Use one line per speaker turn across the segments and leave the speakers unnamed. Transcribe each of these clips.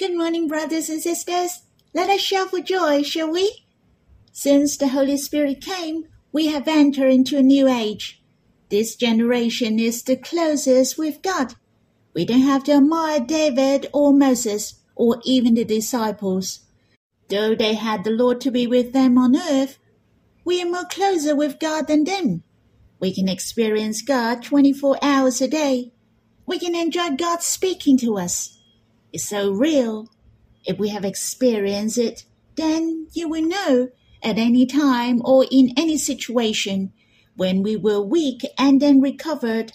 Good morning, brothers and sisters. Let us shout for joy, shall we? Since the Holy Spirit came, we have entered into a new age. This generation is the closest with God. We don't have to admire David or Moses or even the disciples. Though they had the Lord to be with them on earth, we are more closer with God than them. We can experience God 24 hours a day. We can enjoy God speaking to us. It's so real. If we have experienced it, then you will know at any time or in any situation when we were weak and then recovered,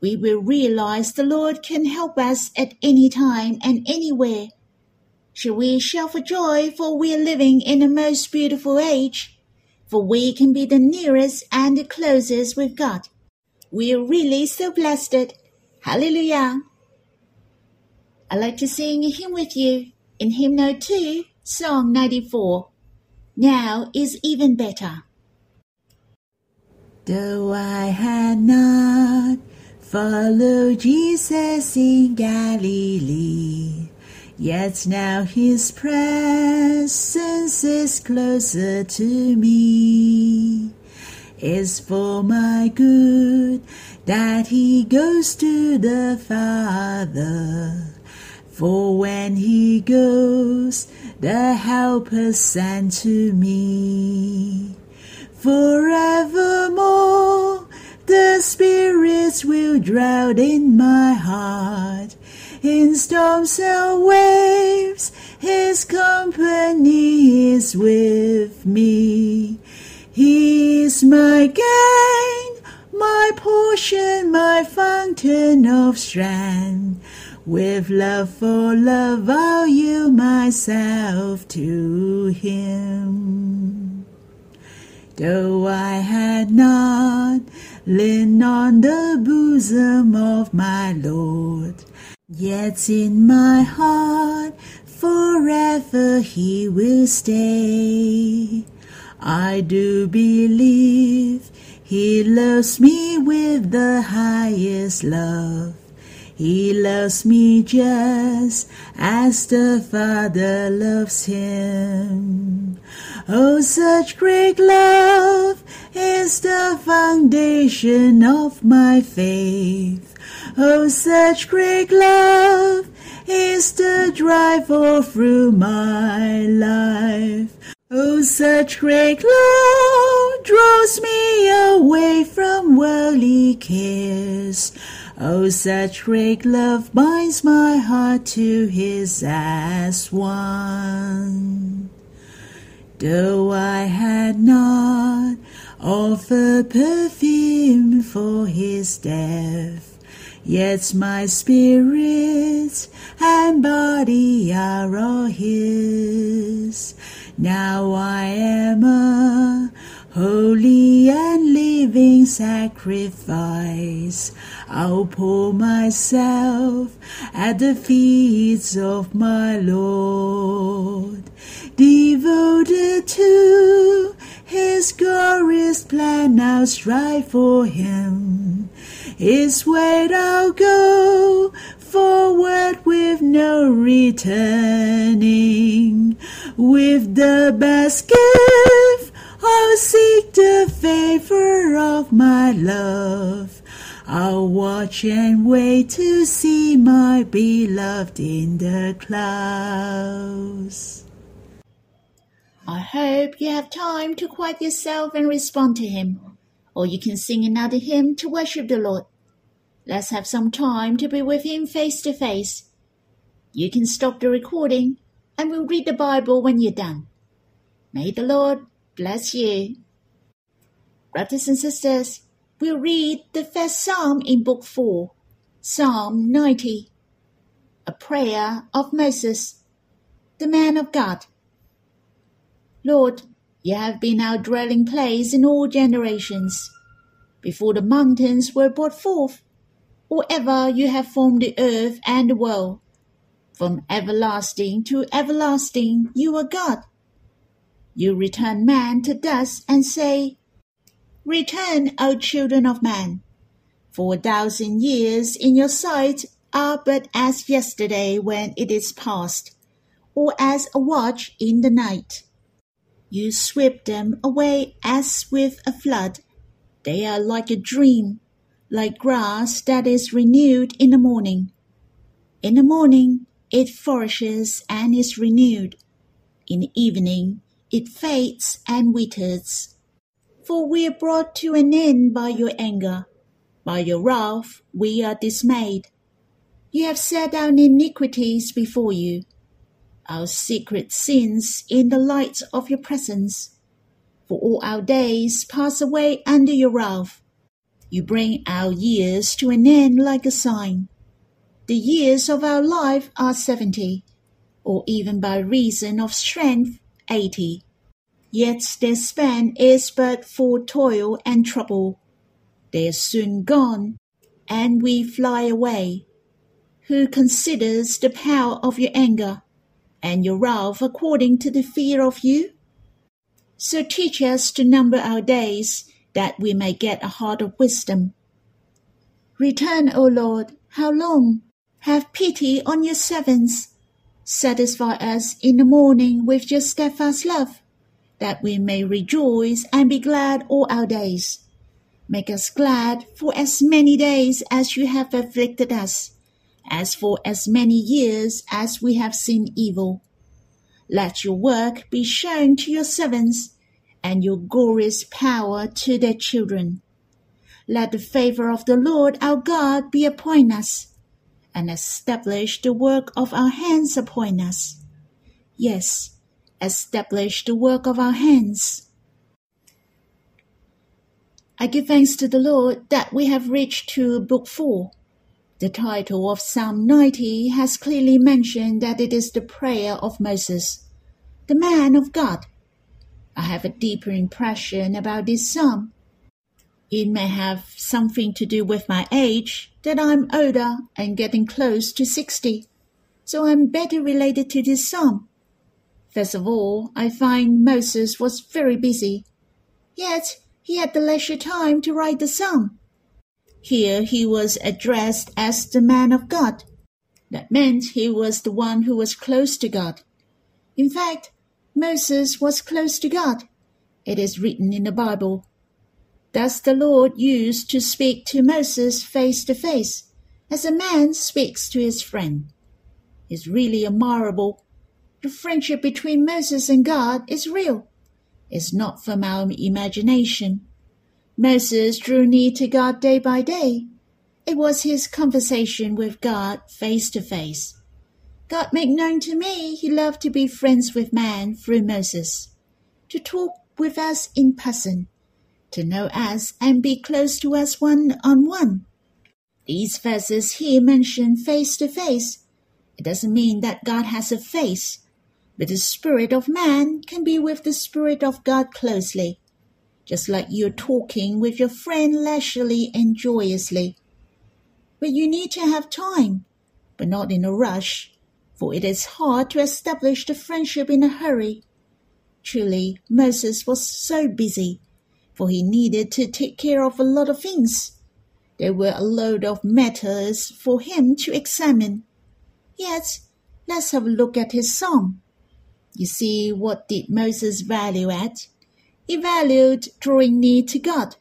we will realize the Lord can help us at any time and anywhere. Shall we shout for joy for we are living in a most beautiful age? For we can be the nearest and the closest with God. We are really so blessed. Hallelujah. I'd like to sing a hymn with you in hymn 2, song 94. Now is even better.
Though I had not followed Jesus in Galilee, yet now his presence is closer to me. It's for my good that he goes to the Father. For when he goes, the helper sent to me. Forevermore, the spirits will drown in my heart. In storms and waves, his company is with me. He is my gain, my portion, my fountain of strength. With love for love, I'll yield myself to him. Though I had not leaned on the bosom of my Lord, yet in my heart forever he will stay. I do believe he loves me with the highest love. He loves me just as the Father loves him. Oh, such great love is the foundation of my faith. Oh, such great love is the drive all through my life. Oh, such great love draws me away from worldly cares. Oh, such great love binds my heart to his as one. Though I had not offered perfume for his death, yet my spirit and body are all his. Now I am a holy and living sacrifice. I'll pour myself at the feet of my Lord, devoted to his glorious plan. I'll strive for him. His way I'll go forward with no returning. With the best gift, I'll seek the favor of my love. I'll watch and wait to see my beloved in the clouds.
I hope you have time to quiet yourself and respond to Him, or you can sing another hymn to worship the Lord. Let's have some time to be with Him face to face. You can stop the recording and we'll read the Bible when you're done. May the Lord bless you. Brothers and sisters, we'll read the first psalm in Book 4, Psalm 90, a prayer of Moses, the man of God. Lord, you have been our dwelling place in all generations. Before the mountains were brought forth, or ever you have formed the earth and the world. From everlasting to everlasting you are God. You return man to dust and say, Return, O children of man. For a thousand years in your sight are but as yesterday when it is past, or as a watch in the night. You sweep them away as with a flood. They are like a dream, like grass that is renewed in the morning. In the morning it flourishes and is renewed. In the evening it fades and withers. For we are brought to an end by your anger. By your wrath we are dismayed. You have set our iniquities before you, our secret sins in the light of your presence. For all our days pass away under your wrath. You bring our years to an end like a sign. The years of our life are seventy, or even by reason of strength eighty. Yet their span is but for toil and trouble. They are soon gone, and we fly away who considers the power of your anger and your wrath according to the fear of you? So teach us to number our days, that we may get a heart of wisdom. Return, O Lord, how long? Have pity on your servants. Satisfy us in the morning with your steadfast love, that we may rejoice and be glad all our days. Make us glad for as many days as you have afflicted us as for as many years as we have seen evil. Let your work be shown to your servants, and your glorious power to their children. Let the favor of the Lord our God be upon us, and establish the work of our hands upon us. Yes, establish the work of our hands. I give thanks to the Lord that we have reached to Book 4 the title of Psalm 90 has clearly mentioned that it is the prayer of Moses, the man of God. I have a deeper impression about this psalm. It may have something to do with my age, that I'm older and getting close to 60, so I'm better related to this psalm. First of all, I find Moses was very busy, yet he had the leisure time to write the psalm. Here he was addressed as the man of God. That meant he was the one who was close to God. In fact, Moses was close to God. It is written in the Bible. Thus the Lord used to speak to Moses face to face, as a man speaks to his friend. It's really admirable. The friendship between Moses and God is real. It's not from our imagination. Moses drew near to God day by day. It was his conversation with God face to face. God made known to me he loved to be friends with man through Moses, to talk with us in person, to know us and be close to us one on one. These verses here mention face to face. It doesn't mean that God has a face, but the spirit of man can be with the spirit of God closely just like you're talking with your friend leisurely and joyously. But you need to have time, but not in a rush, for it is hard to establish the friendship in a hurry. Truly, Moses was so busy, for he needed to take care of a lot of things. There were a load of matters for him to examine. Yet, let's have a look at his song. You see, what did Moses value at? He valued drawing near to God.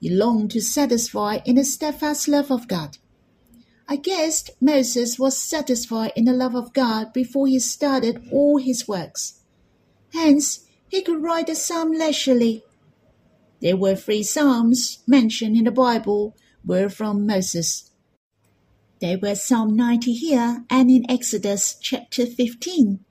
He longed to satisfy in the steadfast love of God. I guessed Moses was satisfied in the love of God before he started all his works. Hence, he could write a psalm leisurely. There were three psalms mentioned in the Bible were from Moses. They were Psalm 90 here and in Exodus chapter 15.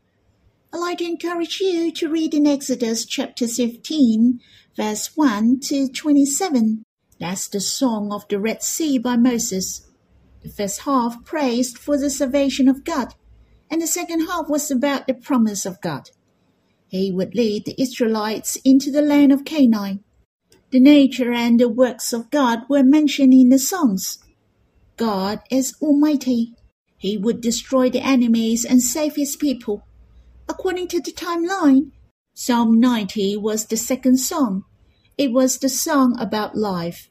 I'd like to encourage you to read in Exodus chapter 15, verse 1 to 27. That's the Song of the Red Sea by Moses. The first half praised for the salvation of God, and the second half was about the promise of God. He would lead the Israelites into the land of Canaan. The nature and the works of God were mentioned in the songs. God is Almighty. He would destroy the enemies and save his people. According to the timeline, Psalm 90 was the second song. It was the song about life.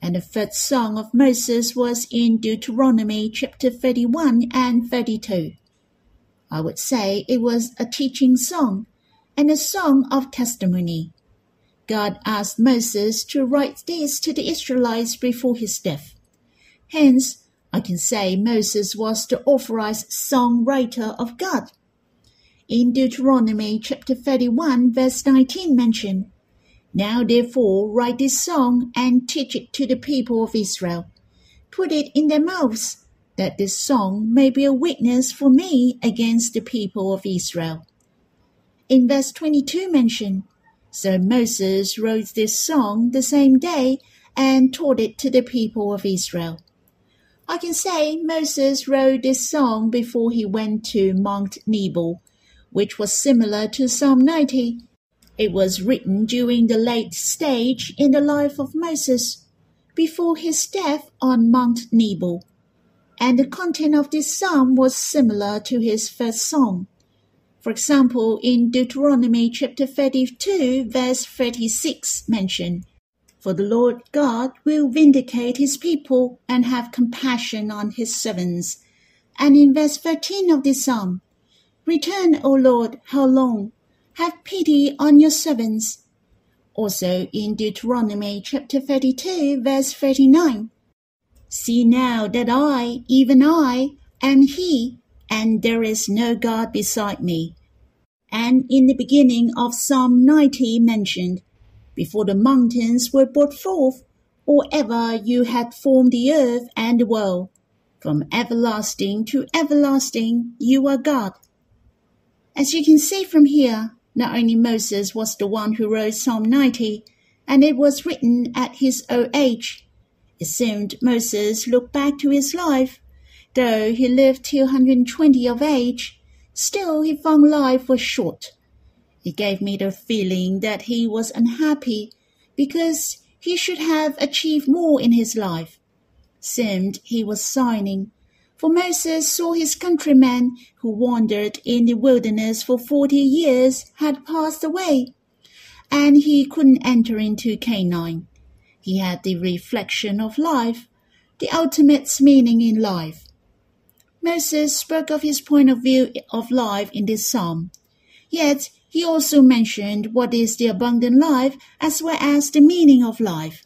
And the third song of Moses was in Deuteronomy chapter 31 and 32. I would say it was a teaching song and a song of testimony. God asked Moses to write this to the Israelites before his death. Hence, I can say Moses was the authorized songwriter of God. In Deuteronomy chapter 31 verse 19 mentioned, Now therefore write this song and teach it to the people of Israel. Put it in their mouths, that this song may be a witness for me against the people of Israel. In verse 22 mentioned, So Moses wrote this song the same day and taught it to the people of Israel. I can say Moses wrote this song before he went to Mount Nebo, which was similar to Psalm 90. It was written during the late stage in the life of Moses, before his death on Mount Nebo and the content of this psalm was similar to his first song. For example, in Deuteronomy chapter 32, verse 36 mentioned, For the Lord God will vindicate his people and have compassion on his servants. And in verse 13 of this psalm, Return, O Lord, how long? Have pity on your servants. Also in Deuteronomy chapter 32, verse 39, See now that I, even I, am He, and there is no God beside me. And in the beginning of Psalm 90 mentioned, Before the mountains were brought forth, or ever you had formed the earth and the world, from everlasting to everlasting you are God. As you can see from here, not only Moses was the one who wrote Psalm 90, and it was written at his old age, it seemed Moses looked back to his life. Though he lived till 120 of age, still he found life was short. It gave me the feeling that he was unhappy because he should have achieved more in his life. Seemed he was signing, for Moses saw his countrymen who wandered in the wilderness for forty years had passed away, and he couldn't enter into Canaan. He had the reflection of life, the ultimate meaning in life. Moses spoke of his point of view of life in this psalm. Yet he also mentioned what is the abundant life as well as the meaning of life.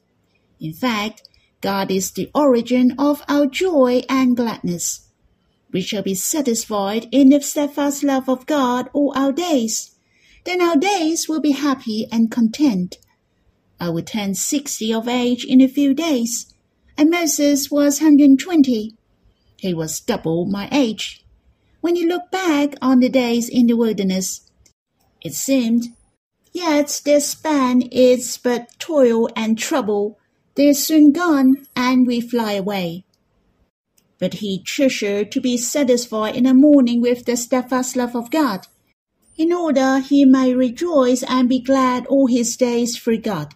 In fact, God is the origin of our joy and gladness. We shall be satisfied in the steadfast love of God all our days. Then our days will be happy and content. I will turn sixty of age in a few days, and Moses was hundred and twenty. He was double my age. When you look back on the days in the wilderness, it seemed, yet their span is but toil and trouble. They are soon gone, and we fly away. But he treasured to be satisfied in the morning with the steadfast love of God, in order he may rejoice and be glad all his days through God.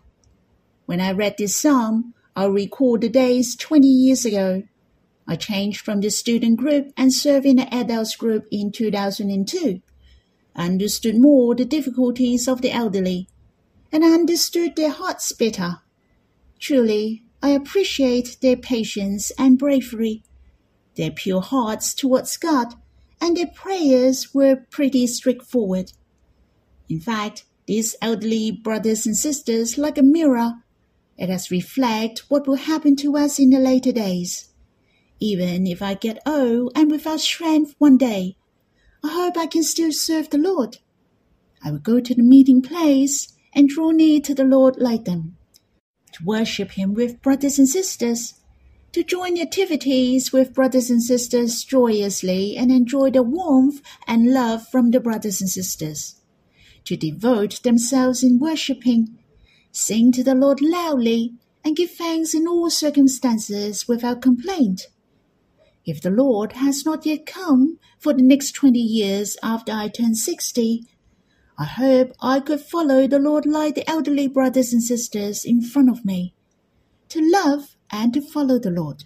When I read this psalm, I recall the days 20 years ago. I changed from the student group and served in the adults group in 2002. I understood more the difficulties of the elderly, and I understood their hearts better. Truly, I appreciate their patience and bravery, their pure hearts towards God, and their prayers were pretty straightforward. In fact, these elderly brothers and sisters, like a mirror, let us reflect what will happen to us in the later days. Even if I get oh, old and without strength one day, I hope I can still serve the Lord. I will go to the meeting place and draw near to the Lord like them, to worship Him with brothers and sisters, to join activities with brothers and sisters joyously and enjoy the warmth and love from the brothers and sisters, to devote themselves in worshiping Sing to the Lord loudly, and give thanks in all circumstances without complaint. If the Lord has not yet come for the next twenty years after I turn sixty, I hope I could follow the Lord like the elderly brothers and sisters in front of me, to love and to follow the Lord.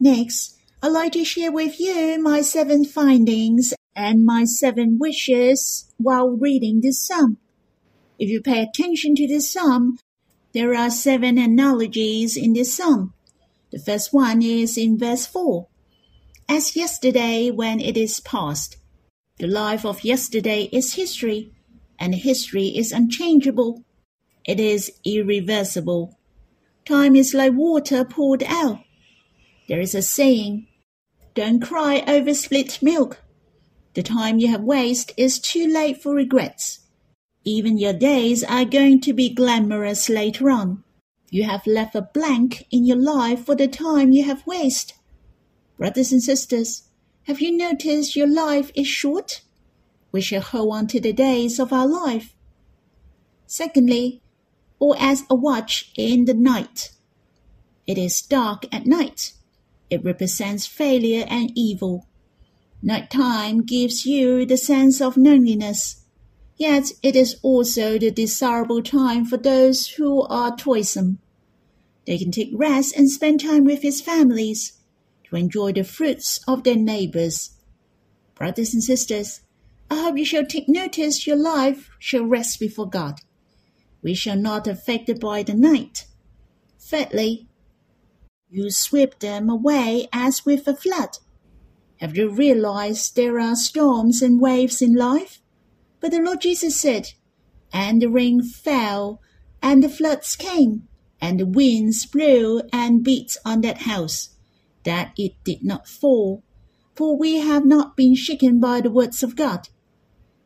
Next, I'd like to share with you my seven findings and my seven wishes while reading this psalm. If you pay attention to this psalm, there are seven analogies in this psalm. The first one is in verse 4. as yesterday when it is past. The life of yesterday is history, and history is unchangeable. It is irreversible. Time is like water poured out. There is a saying, don't cry over spilt milk. The time you have wasted is too late for regrets. Even your days are going to be glamorous later on. You have left a blank in your life for the time you have wasted. Brothers and sisters, have you noticed your life is short? We shall hold on to the days of our life. Secondly, or as a watch in the night. It is dark at night. It represents failure and evil. Night time gives you the sense of loneliness. Yet it is also the desirable time for those who are toilsome. They can take rest and spend time with his families to enjoy the fruits of their neighbors. Brothers and sisters, I hope you shall take notice your life shall rest before God we shall not affected by the night. Thirdly, you sweep them away as with a flood. Have you realized there are storms and waves in life? But the Lord Jesus said, And the rain fell, and the floods came, and the winds blew and beat on that house, that it did not fall. For we have not been shaken by the words of God,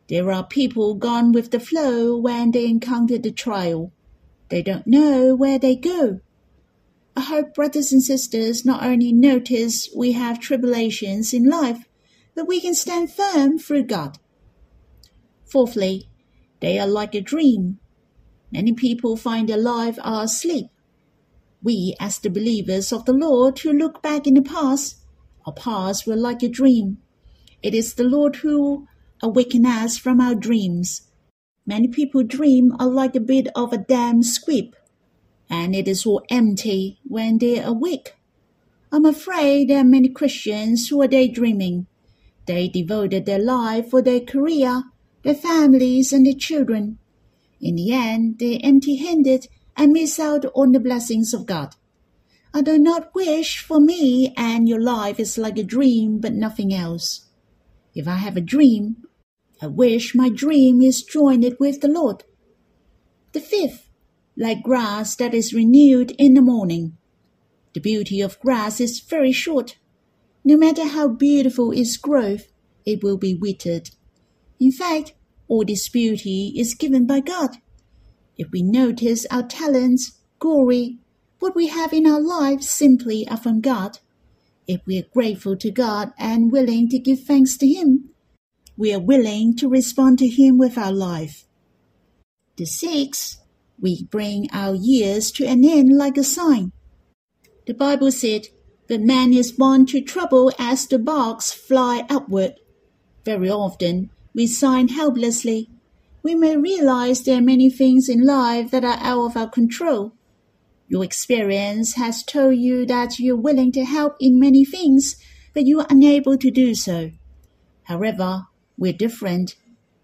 there are people gone with the flow when they encounter the trial. They don't know where they go. I hope brothers and sisters not only notice we have tribulations in life, but we can stand firm through God. Fourthly, they are like a dream. Many people find their life are asleep. We, as the believers of the Lord who look back in the past, our past were like a dream. It is the Lord who awaken us from our dreams. Many people dream are like a bit of a damn squib, and it is all empty when they awake. I'm afraid there are many Christians who are daydreaming. They devoted their life for their career, their families, and their children. In the end, they're empty handed and miss out on the blessings of God. I do not wish for me and your life is like a dream but nothing else. If I have a dream, I wish my dream is joined with the Lord. The fifth, like grass that is renewed in the morning. The beauty of grass is very short. No matter how beautiful its growth, it will be withered. In fact, all this beauty is given by God. If we notice our talents, glory, what we have in our lives simply are from God, if we are grateful to God and willing to give thanks to Him, we are willing to respond to Him with our life. The sixth, we bring our years to an end like a sign. The Bible said, "The man is born to trouble as the barks fly upward. Very often, we sign helplessly. We may realize there are many things in life that are out of our control. Your experience has told you that you're willing to help in many things, but you are unable to do so. However, we're different.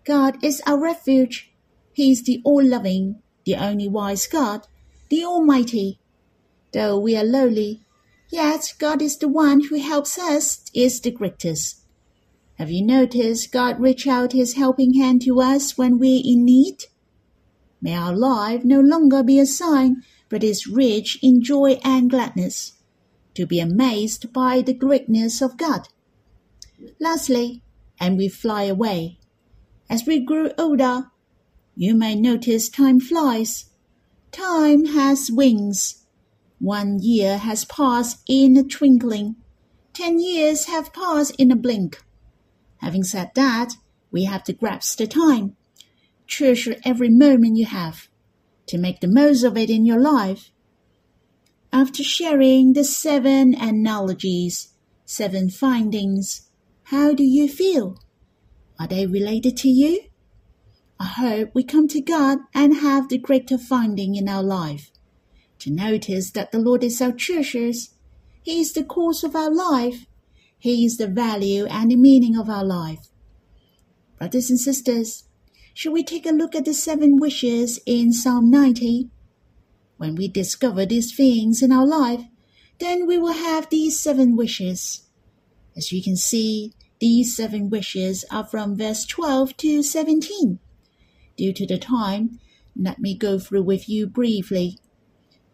God is our refuge. He is the all loving, the only wise God, the Almighty. Though we are lowly, yet God is the one who helps us, is the greatest. Have you noticed God reach out his helping hand to us when we're in need? May our life no longer be a sign, but is rich in joy and gladness, to be amazed by the greatness of God. Lastly, and we fly away. As we grow older, you may notice time flies. Time has wings. One year has passed in a twinkling. Ten years have passed in a blink. Having said that, we have to grasp the time. Treasure every moment you have to make the most of it in your life. After sharing the seven analogies, seven findings, how do you feel? Are they related to you? I hope we come to God and have the greater finding in our life. To notice that the Lord is our treasure. He is the cause of our life. He is the value and the meaning of our life. Brothers and sisters, should we take a look at the seven wishes in Psalm 90? When we discover these things in our life, then we will have these seven wishes. As you can see, these seven wishes are from verse 12 to 17. Due to the time, let me go through with you briefly.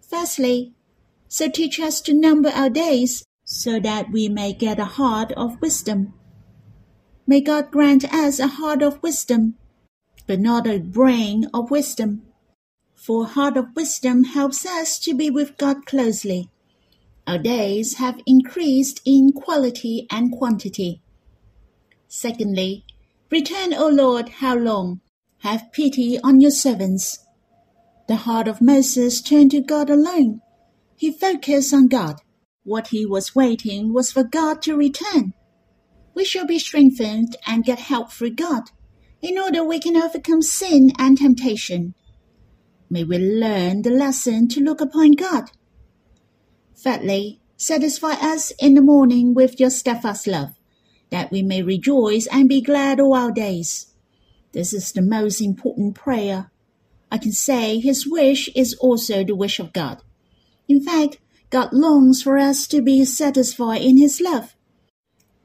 Firstly, so teach us to number our days so that we may get a heart of wisdom. May God grant us a heart of wisdom, but not a brain of wisdom. For heart of wisdom helps us to be with God closely. Our days have increased in quality and quantity. Secondly, return, O Lord, how long? Have pity on your servants. The heart of Moses turned to God alone. He focused on God. What he was waiting was for God to return. We shall be strengthened and get help through God in order we can overcome sin and temptation. May we learn the lesson to look upon God. Thirdly, satisfy us in the morning with your steadfast love, that we may rejoice and be glad all our days. This is the most important prayer. I can say his wish is also the wish of God. In fact, God longs for us to be satisfied in his love.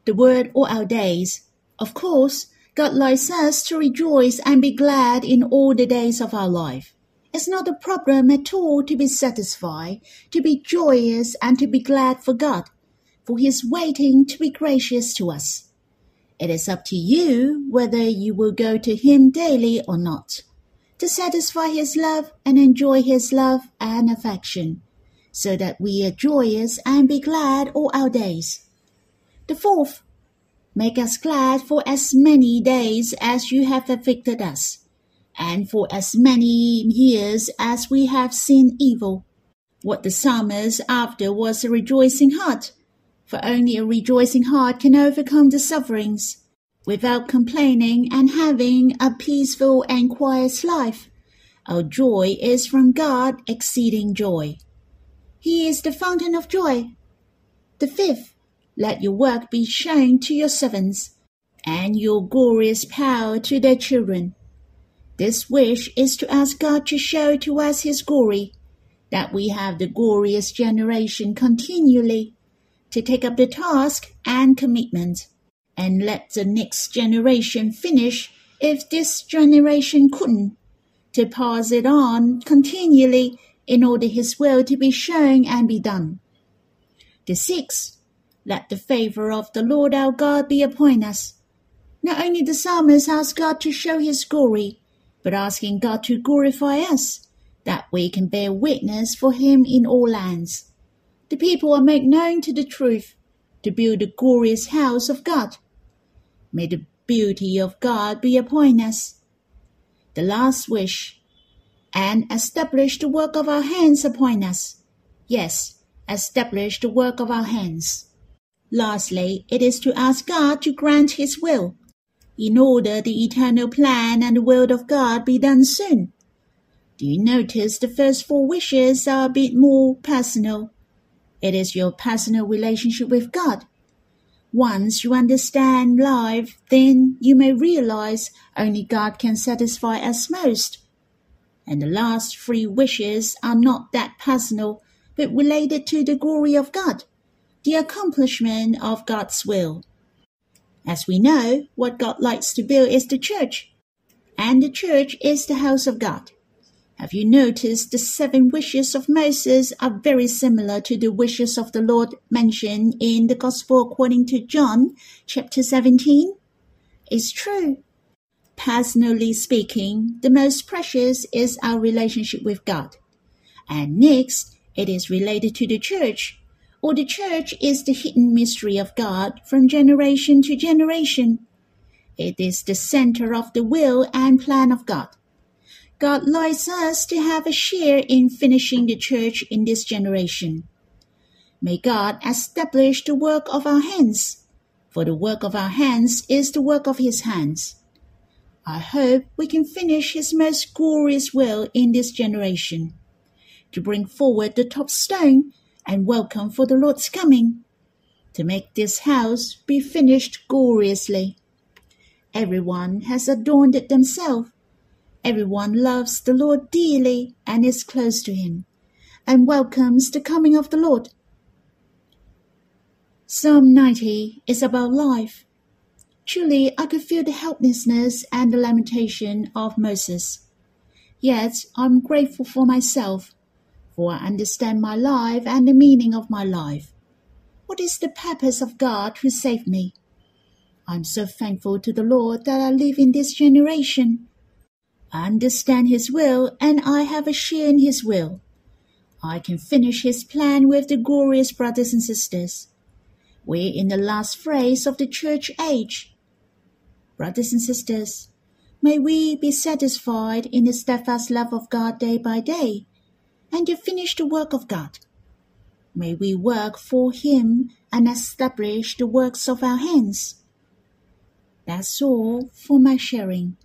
The word all our days. Of course, God likes us to rejoice and be glad in all the days of our life. It's not a problem at all to be satisfied, to be joyous, and to be glad for God, for He is waiting to be gracious to us. It is up to you whether you will go to Him daily or not, to satisfy His love and enjoy His love and affection, so that we are joyous and be glad all our days. The fourth, make us glad for as many days as you have afflicted us, and for as many years as we have seen evil. What the psalmist after was a rejoicing heart, for only a rejoicing heart can overcome the sufferings. Without complaining and having a peaceful and quiet life, our joy is from God exceeding joy. He is the fountain of joy. The fifth, let your work be shown to your servants, and your glorious power to their children. This wish is to ask God to show to us His glory, that we have the glorious generation continually, to take up the task and commitment, and let the next generation finish if this generation couldn't, to pass it on continually in order His will to be shown and be done. The sixth, let the favor of the Lord our God be upon us. Not only the psalmist asks God to show His glory, but asking God to glorify us, that we can bear witness for Him in all lands. The people are made known to the truth, to build the glorious house of God. May the beauty of God be upon us. The last wish, and establish the work of our hands upon us. Yes, establish the work of our hands. Lastly, it is to ask God to grant His will, in order the eternal plan and the will of God be done soon. Do you notice the first four wishes are a bit more personal? It is your personal relationship with God. Once you understand life, then you may realize only God can satisfy us most. And the last three wishes are not that personal, but related to the glory of God the accomplishment of God's will. As we know, what God likes to build is the church, and the church is the house of God. Have you noticed the seven wishes of Moses are very similar to the wishes of the Lord mentioned in the Gospel according to John, chapter 17? It's true. Personally speaking, the most precious is our relationship with God. And next, it is related to the church, or the church is the hidden mystery of God from generation to generation. It is the center of the will and plan of God. God likes us to have a share in finishing the church in this generation. May God establish the work of our hands, for the work of our hands is the work of His hands. I hope we can finish His most glorious will in this generation, to bring forward the top stone and welcome for the Lord's coming, to make this house be finished gloriously. Everyone has adorned it themselves. Everyone loves the Lord dearly and is close to him, and welcomes the coming of the Lord. Psalm 90 is about life. Truly, I could feel the helplessness and the lamentation of Moses. Yet, I'm grateful for myself, for I understand my life and the meaning of my life. What is the purpose of God who saved me? I'm so thankful to the Lord that I live in this generation. I understand His will and I have a share in His will. I can finish His plan with the glorious brothers and sisters. We're in the last phase of the church age. Brothers and sisters, may we be satisfied in the steadfast love of God day by day, and to finish the work of God. May we work for Him and establish the works of our hands. That's all for my sharing.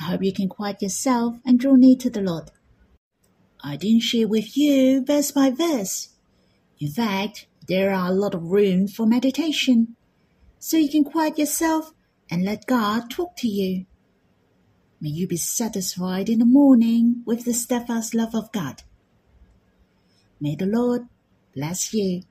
I hope you can quiet yourself and draw near to the Lord. I didn't share with you verse by verse. In fact, there are a lot of room for meditation, so you can quiet yourself and let God talk to you. May you be satisfied in the morning with the steadfast love of God. May the Lord bless you.